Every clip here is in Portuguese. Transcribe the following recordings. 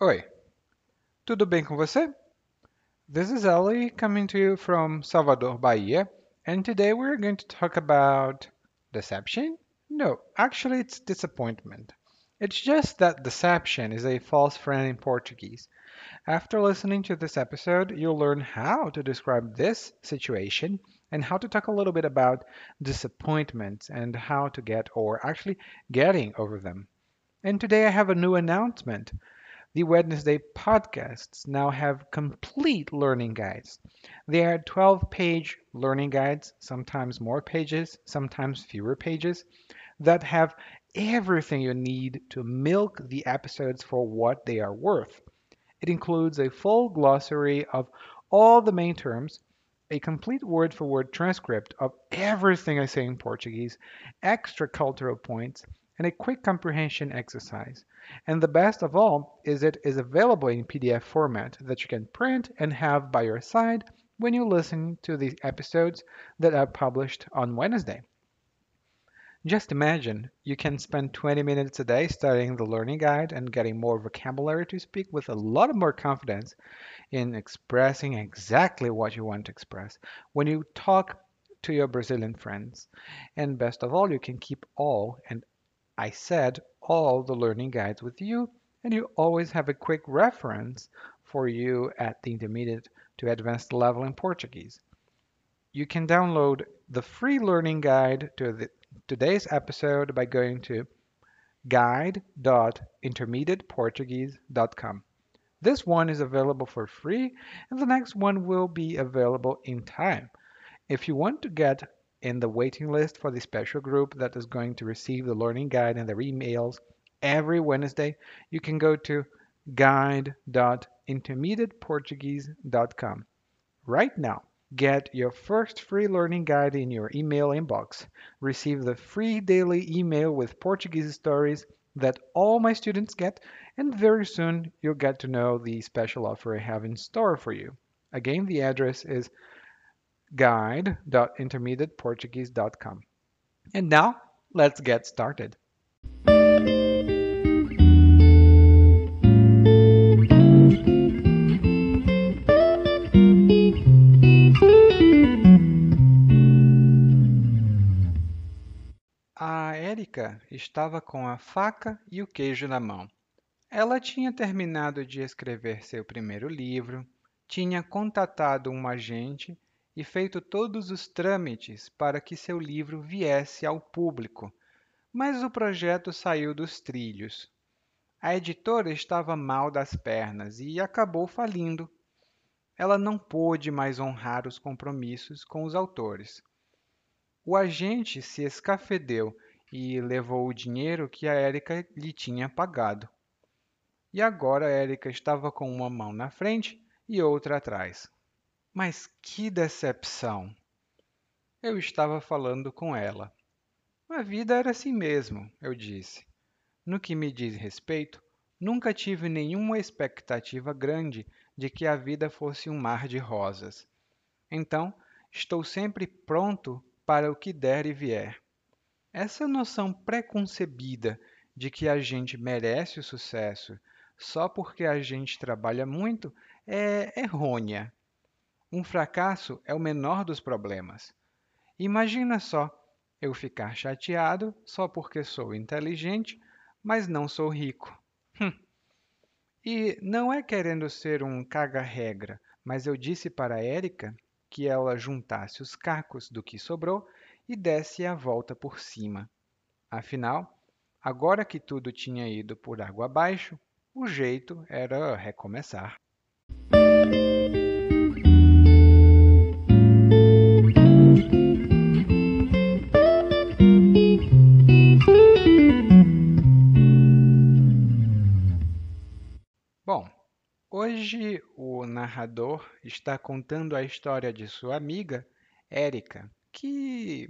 Oi, tudo bem com você? This is Ali coming to you from Salvador, Bahia, and today we're going to talk about deception? No, actually, it's disappointment. It's just that deception is a false friend in Portuguese. After listening to this episode, you'll learn how to describe this situation and how to talk a little bit about disappointments and how to get or actually getting over them. And today I have a new announcement. The Wednesday podcasts now have complete learning guides. They are 12 page learning guides, sometimes more pages, sometimes fewer pages, that have everything you need to milk the episodes for what they are worth. It includes a full glossary of all the main terms, a complete word for word transcript of everything I say in Portuguese, extra cultural points, and a quick comprehension exercise. And the best of all is it is available in PDF format that you can print and have by your side when you listen to the episodes that are published on Wednesday. Just imagine you can spend 20 minutes a day studying the learning guide and getting more vocabulary to speak with a lot more confidence in expressing exactly what you want to express when you talk to your Brazilian friends. And best of all, you can keep all, and I said all the learning guides with you, and you always have a quick reference for you at the intermediate to advanced level in Portuguese. You can download the free learning guide to the, today's episode by going to guide.intermediateportuguese.com. This one is available for free, and the next one will be available in time. If you want to get in the waiting list for the special group that is going to receive the learning guide and their emails every Wednesday, you can go to guide.intermediateportuguese.com. Right now, get your first free learning guide in your email inbox. Receive the free daily email with Portuguese stories that all my students get, and very soon you'll get to know the special offer I have in store for you. Again, the address is guide.intermediateportuguese.com. And now, let's get started. A Érica estava com a faca e o queijo na mão. Ela tinha terminado de escrever seu primeiro livro, tinha contatado um agente e feito todos os trâmites para que seu livro viesse ao público, mas o projeto saiu dos trilhos. A editora estava mal das pernas e acabou falindo. Ela não pôde mais honrar os compromissos com os autores. O agente se escafedeu e levou o dinheiro que a Érica lhe tinha pagado. E agora Érica estava com uma mão na frente e outra atrás. Mas que decepção! Eu estava falando com ela. A vida era assim mesmo, eu disse. No que me diz respeito, nunca tive nenhuma expectativa grande de que a vida fosse um mar de rosas. Então, estou sempre pronto para o que der e vier. Essa noção preconcebida de que a gente merece o sucesso só porque a gente trabalha muito é errônea. Um fracasso é o menor dos problemas. Imagina só eu ficar chateado só porque sou inteligente, mas não sou rico. Hum. E não é querendo ser um caga-regra, mas eu disse para Érica que ela juntasse os cacos do que sobrou e desse a volta por cima. Afinal, agora que tudo tinha ido por água abaixo, o jeito era recomeçar. Hoje o narrador está contando a história de sua amiga, Érica, que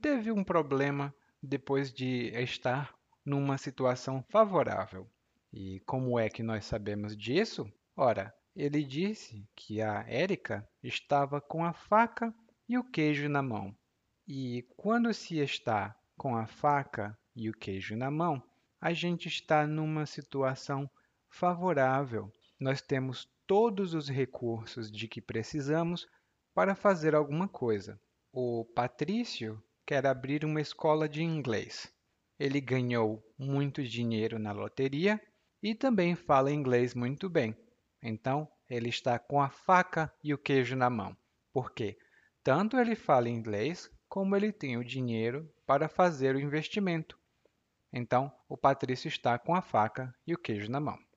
teve um problema depois de estar numa situação favorável. E como é que nós sabemos disso? Ora, ele disse que a Érica estava com a faca e o queijo na mão. E quando se está com a faca e o queijo na mão, a gente está numa situação favorável. Nós temos todos os recursos de que precisamos para fazer alguma coisa. O Patrício quer abrir uma escola de inglês. Ele ganhou muito dinheiro na loteria e também fala inglês muito bem. Então, ele está com a faca e o queijo na mão. Por quê? Tanto ele fala inglês, como ele tem o dinheiro para fazer o investimento. Então, o Patrício está com a faca e o queijo na mão.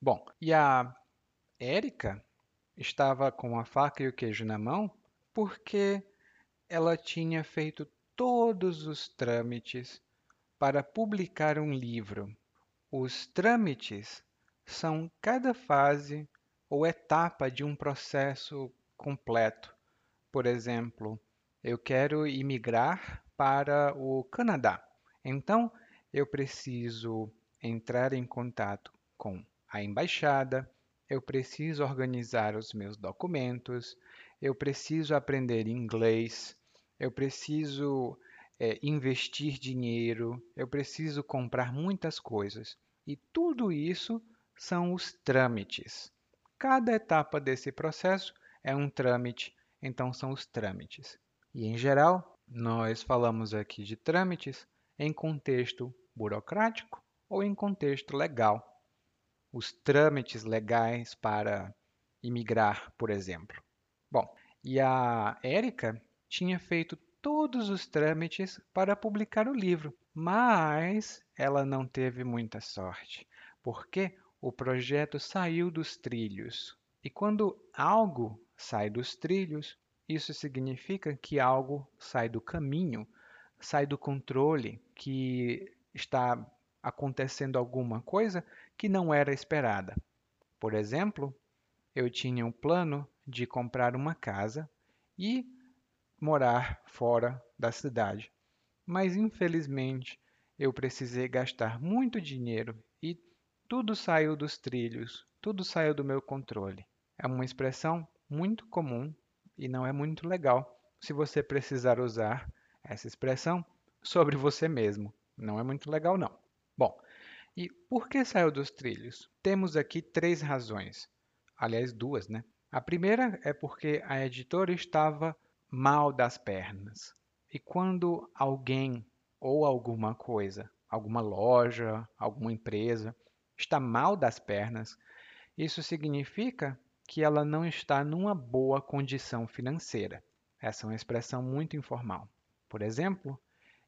Bom, e a Érica estava com a faca e o queijo na mão porque ela tinha feito todos os trâmites para publicar um livro. Os trâmites são cada fase ou etapa de um processo completo. Por exemplo, eu quero imigrar para o Canadá. Então, eu preciso entrar em contato com a embaixada, eu preciso organizar os meus documentos, eu preciso aprender inglês, eu preciso é, investir dinheiro, eu preciso comprar muitas coisas. E tudo isso são os trâmites. Cada etapa desse processo é um trâmite, então são os trâmites. E em geral, nós falamos aqui de trâmites em contexto burocrático ou em contexto legal os trâmites legais para imigrar, por exemplo. Bom, e a Érica tinha feito todos os trâmites para publicar o livro, mas ela não teve muita sorte, porque o projeto saiu dos trilhos. E quando algo sai dos trilhos, isso significa que algo sai do caminho, sai do controle, que está acontecendo alguma coisa que não era esperada. Por exemplo, eu tinha um plano de comprar uma casa e morar fora da cidade, mas infelizmente eu precisei gastar muito dinheiro e tudo saiu dos trilhos, tudo saiu do meu controle. É uma expressão muito comum e não é muito legal se você precisar usar essa expressão sobre você mesmo. Não é muito legal, não. Bom, e por que saiu dos trilhos? Temos aqui três razões. Aliás, duas, né? A primeira é porque a editora estava mal das pernas. E quando alguém ou alguma coisa, alguma loja, alguma empresa, está mal das pernas, isso significa que ela não está numa boa condição financeira. Essa é uma expressão muito informal. Por exemplo,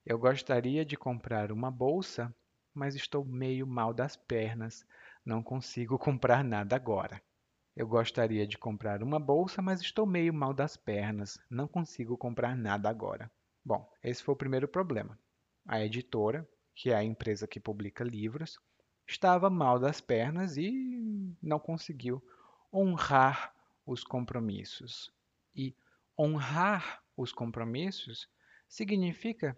eu gostaria de comprar uma bolsa mas estou meio mal das pernas, não consigo comprar nada agora. Eu gostaria de comprar uma bolsa, mas estou meio mal das pernas, não consigo comprar nada agora. Bom, esse foi o primeiro problema. A editora, que é a empresa que publica livros, estava mal das pernas e não conseguiu honrar os compromissos. E honrar os compromissos significa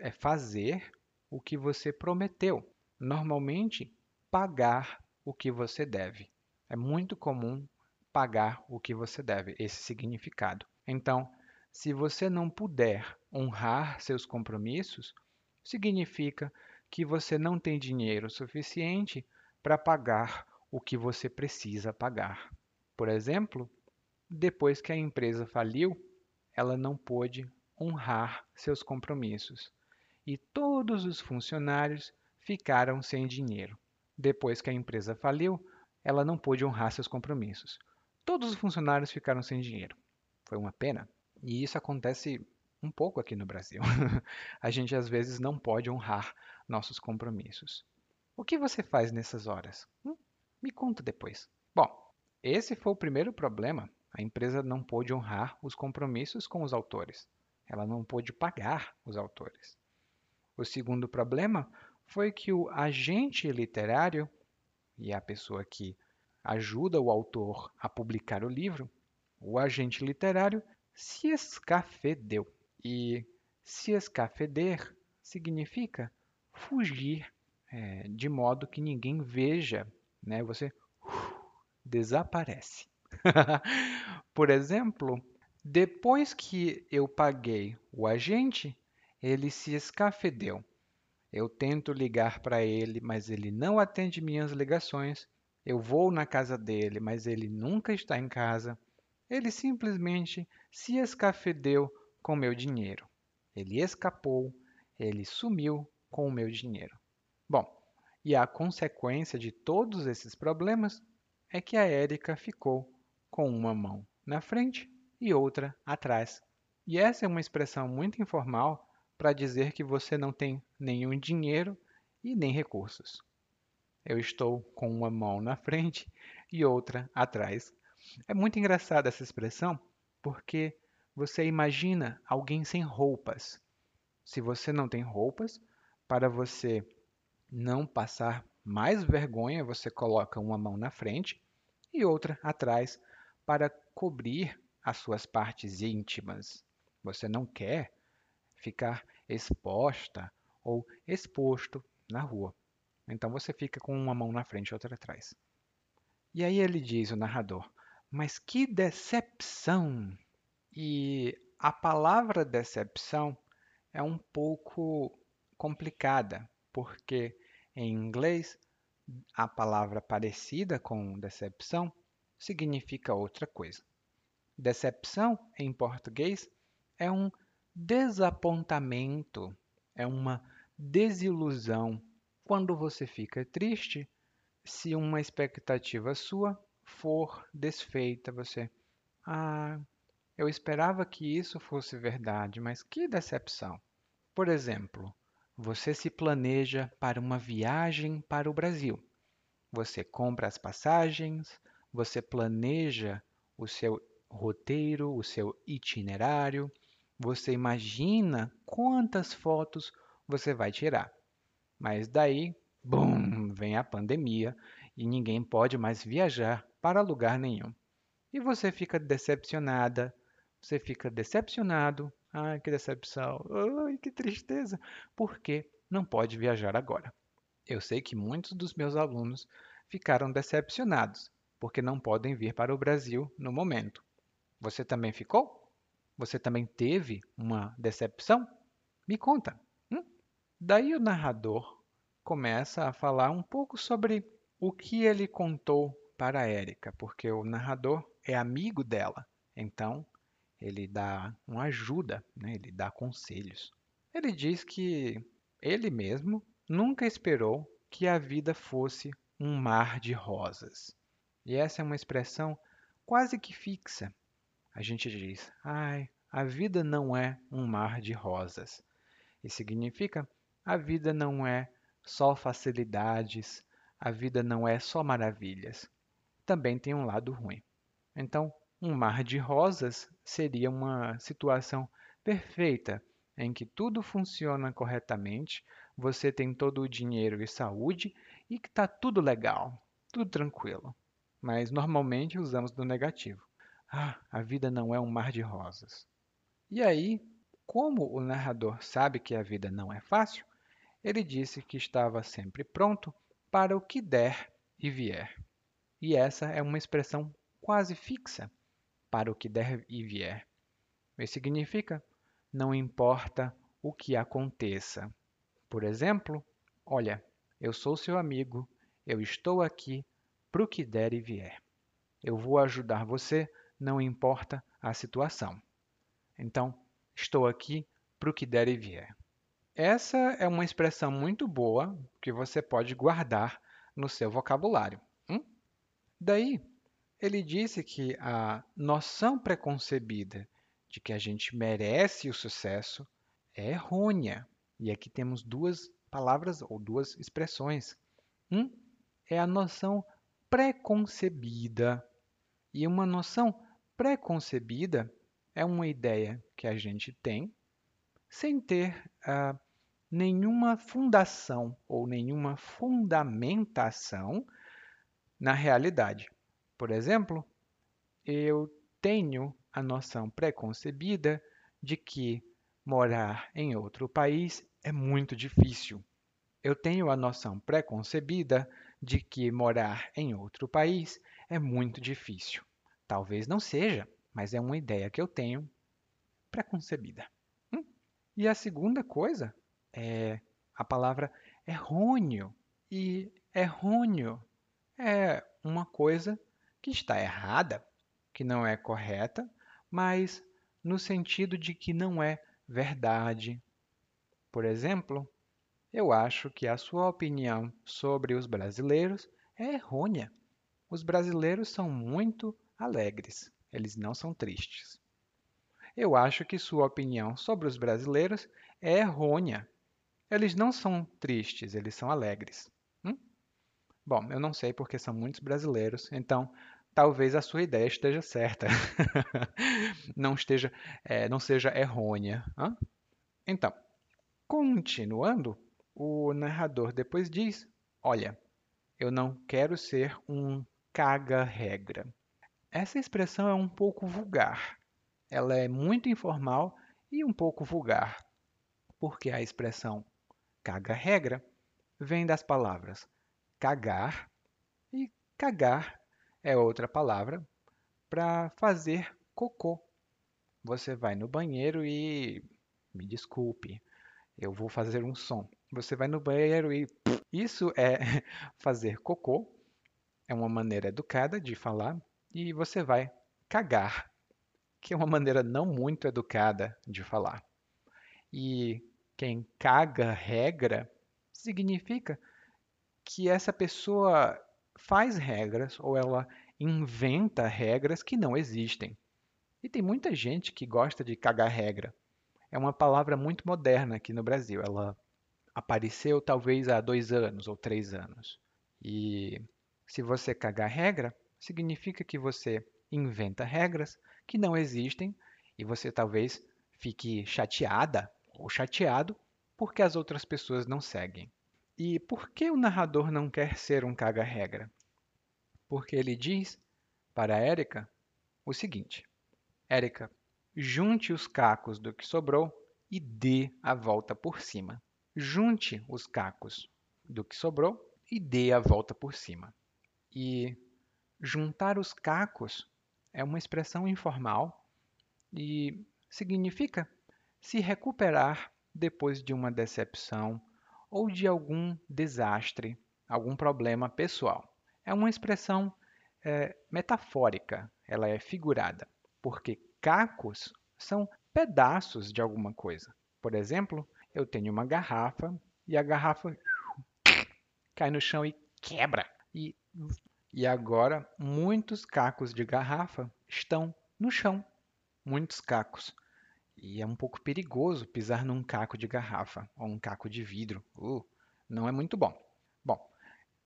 é fazer o que você prometeu. Normalmente, pagar o que você deve. É muito comum pagar o que você deve, esse significado. Então, se você não puder honrar seus compromissos, significa que você não tem dinheiro suficiente para pagar o que você precisa pagar. Por exemplo, depois que a empresa faliu, ela não pôde honrar seus compromissos e todos os funcionários ficaram sem dinheiro. Depois que a empresa faliu, ela não pôde honrar seus compromissos. Todos os funcionários ficaram sem dinheiro. Foi uma pena. E isso acontece um pouco aqui no Brasil. a gente às vezes não pode honrar nossos compromissos. O que você faz nessas horas? Hum? Me conta depois. Bom, esse foi o primeiro problema. A empresa não pôde honrar os compromissos com os autores. Ela não pôde pagar os autores. O segundo problema foi que o agente literário, e a pessoa que ajuda o autor a publicar o livro, o agente literário se escafedeu. E se escafeder significa fugir é, de modo que ninguém veja, né? Você uh, desaparece. Por exemplo, depois que eu paguei o agente, ele se escafedeu. Eu tento ligar para ele, mas ele não atende minhas ligações Eu vou na casa dele, mas ele nunca está em casa. Ele simplesmente se escafedeu com meu dinheiro. Ele escapou, ele sumiu com o meu dinheiro. Bom, e a consequência de todos esses problemas é que a Érica ficou com uma mão na frente e outra atrás. E essa é uma expressão muito informal para dizer que você não tem nenhum dinheiro e nem recursos. Eu estou com uma mão na frente e outra atrás. É muito engraçada essa expressão porque você imagina alguém sem roupas. Se você não tem roupas, para você não passar mais vergonha, você coloca uma mão na frente e outra atrás para cobrir as suas partes íntimas. Você não quer ficar exposta ou exposto na rua. Então você fica com uma mão na frente e outra atrás. E aí ele diz, o narrador, mas que decepção! E a palavra decepção é um pouco complicada, porque em inglês a palavra parecida com decepção significa outra coisa. Decepção, em português, é um desapontamento, é uma desilusão. Quando você fica triste, se uma expectativa sua for desfeita, você, ah, eu esperava que isso fosse verdade, mas que decepção. Por exemplo, você se planeja para uma viagem para o Brasil. Você compra as passagens, você planeja o seu roteiro, o seu itinerário, você imagina quantas fotos você vai tirar. Mas daí, bum, vem a pandemia e ninguém pode mais viajar para lugar nenhum. E você fica decepcionada, você fica decepcionado. Ai, que decepção. Ai, que tristeza. Porque não pode viajar agora. Eu sei que muitos dos meus alunos ficaram decepcionados porque não podem vir para o Brasil no momento. Você também ficou? Você também teve uma decepção? Me conta. Hum? Daí o narrador começa a falar um pouco sobre o que ele contou para a Érica, porque o narrador é amigo dela. Então, ele dá uma ajuda, né? ele dá conselhos. Ele diz que ele mesmo nunca esperou que a vida fosse um mar de rosas. E essa é uma expressão quase que fixa. A gente diz, ai, a vida não é um mar de rosas. E significa, a vida não é só facilidades, a vida não é só maravilhas. Também tem um lado ruim. Então, um mar de rosas seria uma situação perfeita em que tudo funciona corretamente, você tem todo o dinheiro e saúde e que está tudo legal, tudo tranquilo. Mas normalmente usamos do negativo. Ah, a vida não é um mar de rosas. E aí, como o narrador sabe que a vida não é fácil, ele disse que estava sempre pronto para o que der e vier. E essa é uma expressão quase fixa para o que der e vier. Isso significa não importa o que aconteça. Por exemplo, olha, eu sou seu amigo, eu estou aqui para o que der e vier. Eu vou ajudar você, não importa a situação. Então, estou aqui para o que der e vier. Essa é uma expressão muito boa que você pode guardar no seu vocabulário. Hum? Daí, ele disse que a noção preconcebida de que a gente merece o sucesso é errônea. E aqui temos duas palavras ou duas expressões. Um é a noção preconcebida. E uma noção preconcebida é uma ideia que a gente tem sem ter uh, nenhuma fundação ou nenhuma fundamentação na realidade. Por exemplo, eu tenho a noção preconcebida de que morar em outro país é muito difícil. Eu tenho a noção preconcebida de que morar em outro país é muito difícil. Talvez não seja, mas é uma ideia que eu tenho preconcebida. Hum? E a segunda coisa é a palavra errôneo. E errôneo é uma coisa que está errada, que não é correta, mas no sentido de que não é verdade. Por exemplo, eu acho que a sua opinião sobre os brasileiros é errônea. Os brasileiros são muito alegres, eles não são tristes. Eu acho que sua opinião sobre os brasileiros é errônea. Eles não são tristes, eles são alegres. Hum? Bom, eu não sei porque são muitos brasileiros, então talvez a sua ideia esteja certa, não esteja, é, não seja errônea. Hã? Então, continuando, o narrador depois diz: Olha, eu não quero ser um caga-regra. Essa expressão é um pouco vulgar. Ela é muito informal e um pouco vulgar, porque a expressão caga-regra vem das palavras cagar e cagar é outra palavra para fazer cocô. Você vai no banheiro e me desculpe, eu vou fazer um som. Você vai no banheiro e isso é fazer cocô. É uma maneira educada de falar e você vai cagar, que é uma maneira não muito educada de falar. E quem caga regra significa que essa pessoa faz regras ou ela inventa regras que não existem. E tem muita gente que gosta de cagar regra. É uma palavra muito moderna aqui no Brasil. Ela apareceu talvez há dois anos ou três anos. E se você cagar regra, significa que você inventa regras que não existem e você talvez fique chateada ou chateado porque as outras pessoas não seguem. E por que o narrador não quer ser um caga-regra? Porque ele diz para Érica o seguinte: Érica, junte os cacos do que sobrou e dê a volta por cima. Junte os cacos do que sobrou e dê a volta por cima. E juntar os cacos é uma expressão informal e significa se recuperar depois de uma decepção ou de algum desastre, algum problema pessoal. É uma expressão é, metafórica, ela é figurada, porque cacos são pedaços de alguma coisa. Por exemplo, eu tenho uma garrafa e a garrafa cai no chão e quebra. E, e agora muitos cacos de garrafa estão no chão. Muitos cacos. E é um pouco perigoso pisar num caco de garrafa ou um caco de vidro. Uh, não é muito bom. Bom,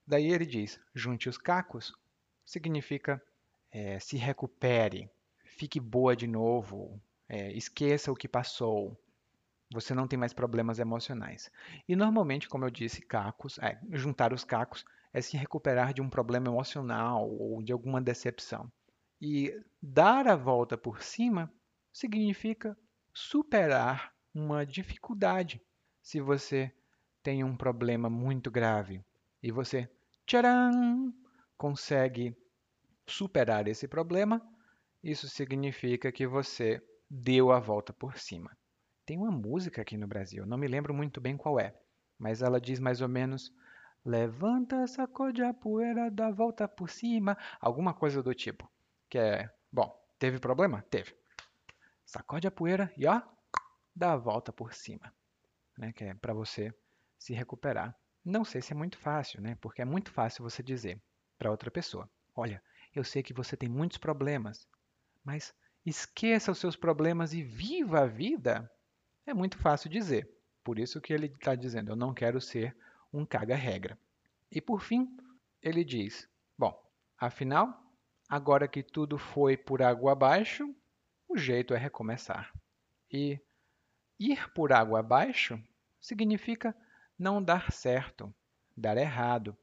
daí ele diz: junte os cacos significa é, se recupere, fique boa de novo, é, esqueça o que passou. Você não tem mais problemas emocionais. E normalmente, como eu disse, cacos, é, juntar os cacos é se recuperar de um problema emocional ou de alguma decepção. E dar a volta por cima significa superar uma dificuldade. Se você tem um problema muito grave e você, tcharam, consegue superar esse problema, isso significa que você deu a volta por cima. Tem uma música aqui no Brasil, não me lembro muito bem qual é, mas ela diz mais ou menos: Levanta, sacode a poeira, dá volta por cima, alguma coisa do tipo. Que é, bom, teve problema? Teve sacode a poeira e ó, dá a volta por cima, né? Que é para você se recuperar. Não sei se é muito fácil, né? Porque é muito fácil você dizer para outra pessoa: Olha, eu sei que você tem muitos problemas, mas esqueça os seus problemas e viva a vida. É muito fácil dizer. Por isso que ele está dizendo: Eu não quero ser um caga-regra. E por fim, ele diz: Bom, afinal, agora que tudo foi por água abaixo, o jeito é recomeçar. E ir por água abaixo significa não dar certo, dar errado,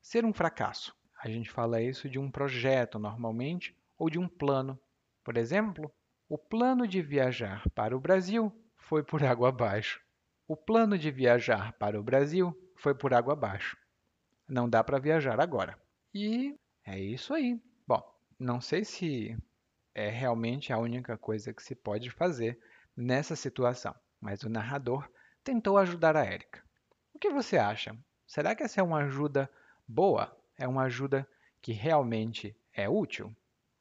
ser um fracasso. A gente fala isso de um projeto normalmente ou de um plano. Por exemplo, o plano de viajar para o Brasil foi por água abaixo. O plano de viajar para o Brasil foi por água abaixo. Não dá para viajar agora. E é isso aí. Bom, não sei se é realmente a única coisa que se pode fazer nessa situação. Mas o narrador tentou ajudar a Érica. O que você acha? Será que essa é uma ajuda boa? É uma ajuda que realmente é útil?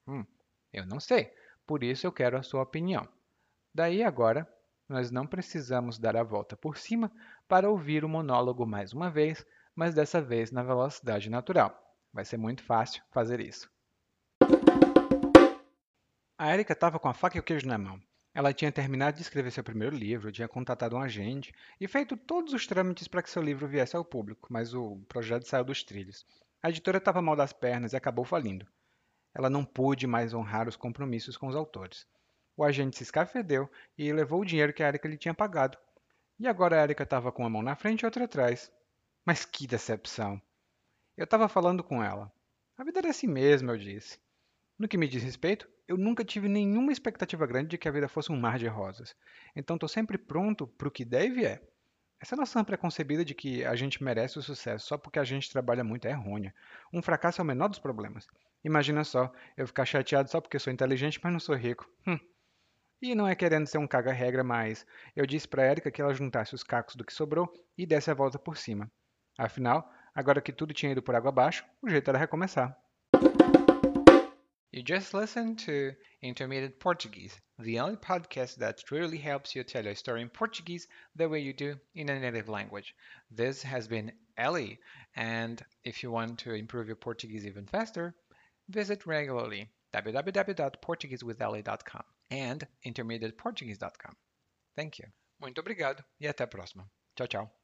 Hum, eu não sei, por isso eu quero a sua opinião. Daí agora, nós não precisamos dar a volta por cima para ouvir o monólogo mais uma vez, mas dessa vez na velocidade natural. Vai ser muito fácil fazer isso. A Erika estava com a faca e o queijo na mão. Ela tinha terminado de escrever seu primeiro livro, tinha contatado um agente e feito todos os trâmites para que seu livro viesse ao público, mas o projeto saiu dos trilhos. A editora estava mal das pernas e acabou falindo. Ela não pôde mais honrar os compromissos com os autores. O agente se escafedeu e levou o dinheiro que a Erika lhe tinha pagado. E agora a Erika estava com uma mão na frente e outra atrás. Mas que decepção! Eu estava falando com ela. A vida era assim mesmo, eu disse. No que me diz respeito, eu nunca tive nenhuma expectativa grande de que a vida fosse um mar de rosas. Então estou sempre pronto para o que der e vier. Essa noção preconcebida de que a gente merece o sucesso só porque a gente trabalha muito é errônea. Um fracasso é o menor dos problemas. Imagina só, eu ficar chateado só porque sou inteligente, mas não sou rico. Hum. E não é querendo ser um caga-regra, mas eu disse para Erika que ela juntasse os cacos do que sobrou e desse a volta por cima. Afinal, agora que tudo tinha ido por água abaixo, o jeito era recomeçar. You just listened to Intermediate Portuguese, the only podcast that truly helps you tell a story in Portuguese the way you do in a native language. This has been Ellie, and if you want to improve your Portuguese even faster, visit regularly www.portuguesewithellie.com and intermediateportuguese.com. Thank you. Muito obrigado e até a próxima. Tchau, tchau.